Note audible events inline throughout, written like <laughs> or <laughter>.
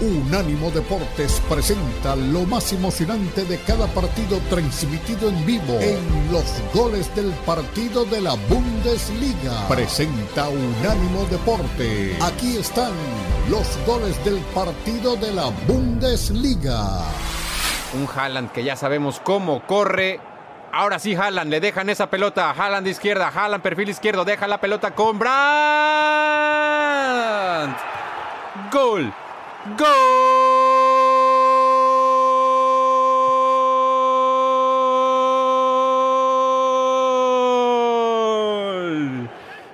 Unánimo Deportes presenta lo más emocionante de cada partido transmitido en vivo en los goles del partido de la Bundesliga. Presenta Unánimo Deporte. Aquí están los goles del partido de la Bundesliga. Un Haaland que ya sabemos cómo corre. Ahora sí, Haaland, le dejan esa pelota. Haaland de izquierda, Haaland perfil izquierdo, deja la pelota con Brandt. Gol. Gol.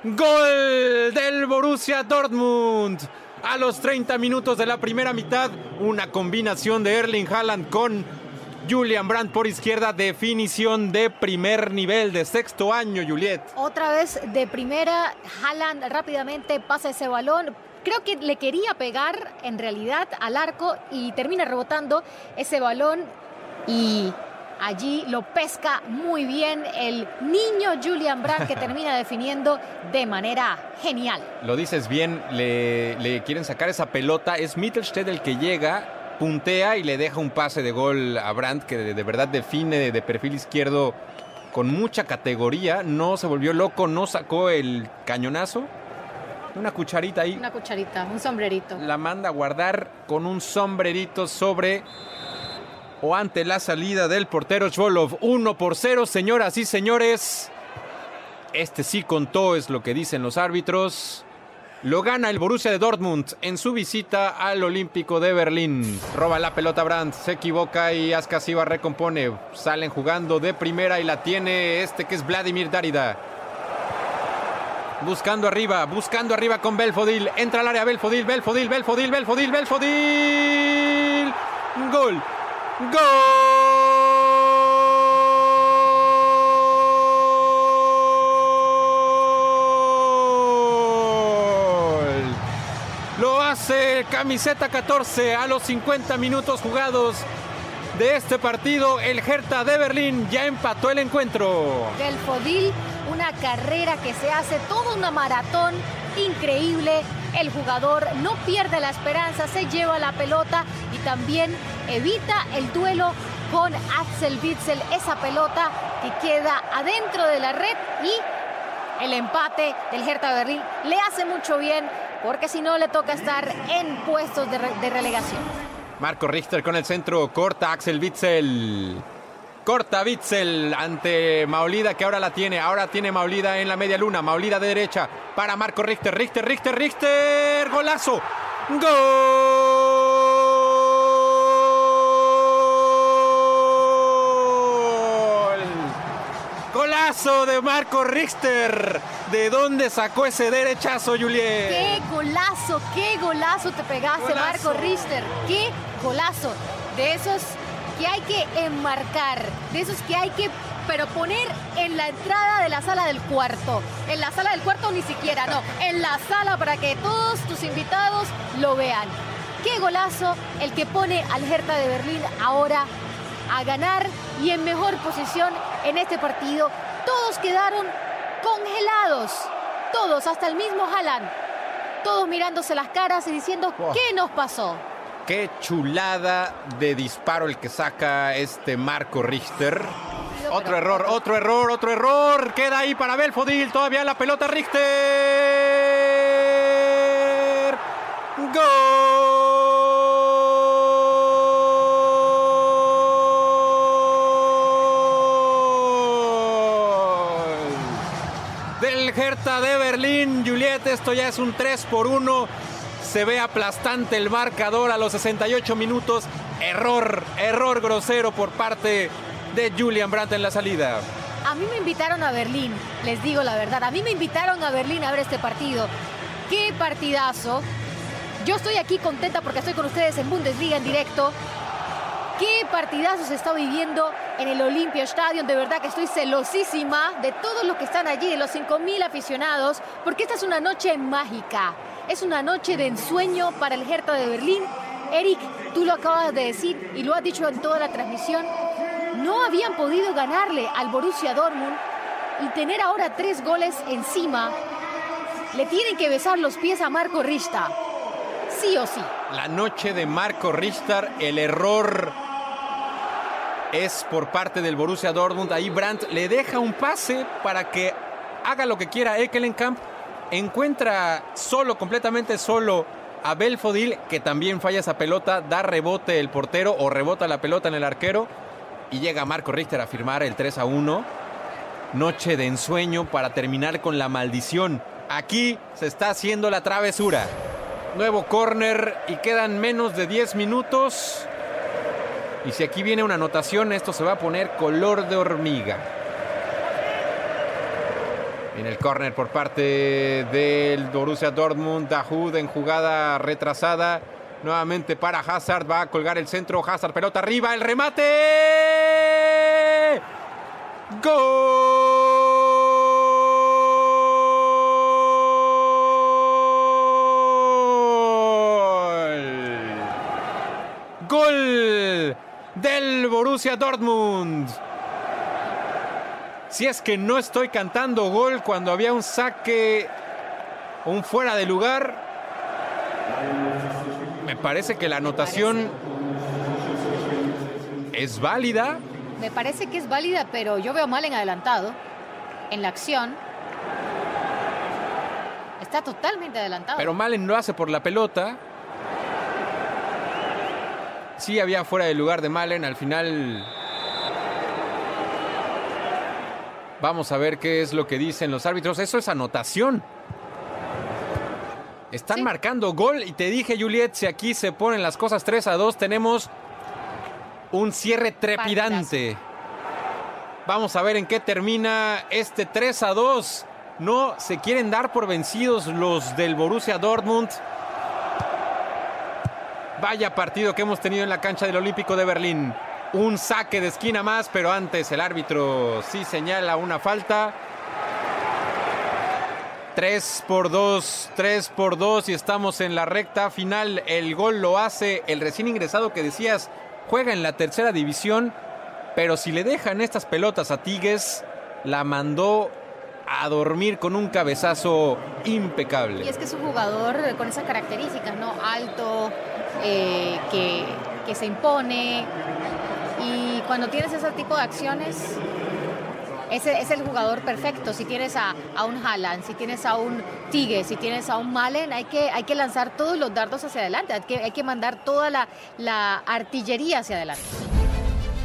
Gol del Borussia Dortmund. A los 30 minutos de la primera mitad, una combinación de Erling Haaland con Julian Brandt por izquierda, definición de primer nivel, de sexto año, Juliet. Otra vez de primera, Haaland rápidamente pasa ese balón. Creo que le quería pegar en realidad al arco y termina rebotando ese balón y allí lo pesca muy bien el niño Julian Brandt que <laughs> termina definiendo de manera genial. Lo dices bien, le, le quieren sacar esa pelota, es Mittelstedt el que llega, puntea y le deja un pase de gol a Brandt que de, de verdad define de, de perfil izquierdo con mucha categoría, no se volvió loco, no sacó el cañonazo. Una cucharita ahí. Una cucharita, un sombrerito. La manda a guardar con un sombrerito sobre o ante la salida del portero Chvolov. 1 por 0, señoras y señores. Este sí contó, es lo que dicen los árbitros. Lo gana el Borussia de Dortmund en su visita al Olímpico de Berlín. Roba la pelota Brandt, se equivoca y Askasiva recompone. Salen jugando de primera y la tiene este que es Vladimir Darida. Buscando arriba, buscando arriba con Belfodil. Entra al área Belfodil, Belfodil, Belfodil, Belfodil, Belfodil. Gol. Gol. Lo hace camiseta 14 a los 50 minutos jugados de este partido. El Hertha de Berlín ya empató el encuentro. Belfodil, una carrera que se hace toda una maratón increíble. El jugador no pierde la esperanza, se lleva la pelota y también evita el duelo con Axel Witzel. Esa pelota que queda adentro de la red y el empate del Hertha Berlín le hace mucho bien porque si no le toca estar en puestos de, de relegación. Marco Richter con el centro, corta Axel Witzel. Corta Witzel ante Maulida que ahora la tiene. Ahora tiene Maulida en la media luna. Maulida de derecha para Marco Richter. Richter, Richter, Richter. Golazo. Gol. Golazo de Marco Richter. ¿De dónde sacó ese derechazo, Juliet? ¡Qué golazo! ¡Qué golazo te pegaste, Golazo. Marco Richter! ¡Qué golazo! De esos que hay que enmarcar, de esos que hay que pero poner en la entrada de la sala del cuarto. En la sala del cuarto ni siquiera, no, en la sala para que todos tus invitados lo vean. Qué golazo el que pone al Hertha de Berlín ahora a ganar y en mejor posición en este partido. Todos quedaron congelados, todos, hasta el mismo Haaland. Todos mirándose las caras y diciendo, Wow. ¿qué nos pasó? Qué chulada de disparo el que saca este Marco Richter. Otro error, otro error, otro error. Queda ahí para Belfodil. Todavía la pelota Richter. Gol. Del Hertha de Berlín, Juliet, esto ya es un 3 por 1. Se ve aplastante el marcador a los 68 minutos. Error, error grosero por parte de Julian Brandt en la salida. A mí me invitaron a Berlín, les digo la verdad, a mí me invitaron a Berlín a ver este partido. ¡Qué partidazo! Yo estoy aquí contenta porque estoy con ustedes en Bundesliga en directo. ¿Qué partidazo se está viviendo en el Olympia Stadium? De verdad que estoy celosísima de todos los que están allí, de los 5.000 aficionados, porque esta es una noche mágica. Es una noche de ensueño para el Hertha de Berlín Eric, tú lo acabas de decir y lo has dicho en toda la transmisión, no habían podido ganarle al Borussia Dortmund y tener ahora tres goles encima, le tienen que besar los pies a Marco Rista. Sí o sí. La noche de Marco Richter, el error es por parte del Borussia Dortmund. Ahí Brandt le deja un pase para que haga lo que quiera Ekelenkamp. Encuentra solo, completamente solo a Belfodil, que también falla esa pelota, da rebote el portero o rebota la pelota en el arquero. Y llega Marco Richter a firmar el 3 a 1. Noche de ensueño para terminar con la maldición. Aquí se está haciendo la travesura. Nuevo corner y quedan menos de 10 minutos. Y si aquí viene una anotación, esto se va a poner color de hormiga. En el córner por parte del Borussia Dortmund, Dahoud en jugada retrasada. Nuevamente para Hazard, va a colgar el centro. Hazard, pelota arriba, el remate. ¡Gol! ¡Gol! Del Borussia Dortmund. Si es que no estoy cantando gol cuando había un saque, un fuera de lugar, me parece que la anotación es válida. Me parece que es válida, pero yo veo mal en adelantado. En la acción. Está totalmente adelantado. Pero Malen lo hace por la pelota. Sí había fuera de lugar de Malen. Al final Vamos a ver qué es lo que dicen los árbitros. Eso es anotación. Están Sí. marcando gol y te dije, Juliet, si aquí se ponen las cosas 3 a 2, tenemos un cierre trepidante. Vamos a ver en qué termina este 3 a 2. No se quieren dar por vencidos los del Borussia Dortmund. Vaya partido que hemos tenido en la cancha del Olímpico de Berlín. Un saque de esquina más, pero antes el árbitro sí señala una falta. 3 por 2, 3 por 2 y estamos en la recta final. El gol lo hace el recién ingresado que decías, juega en la tercera división, pero si le dejan estas pelotas a Tigues, la mandó a dormir con un cabezazo impecable. Y es que es un jugador con esas características, ¿no? Alto, eh, que se impone. Cuando tienes ese tipo de acciones, ese es el jugador perfecto. Si tienes a, un Haaland, si tienes a un Tigue, si tienes a un Malen, hay que, hay que lanzar todos los dardos hacia adelante. Hay que, hay que mandar toda la artillería hacia adelante.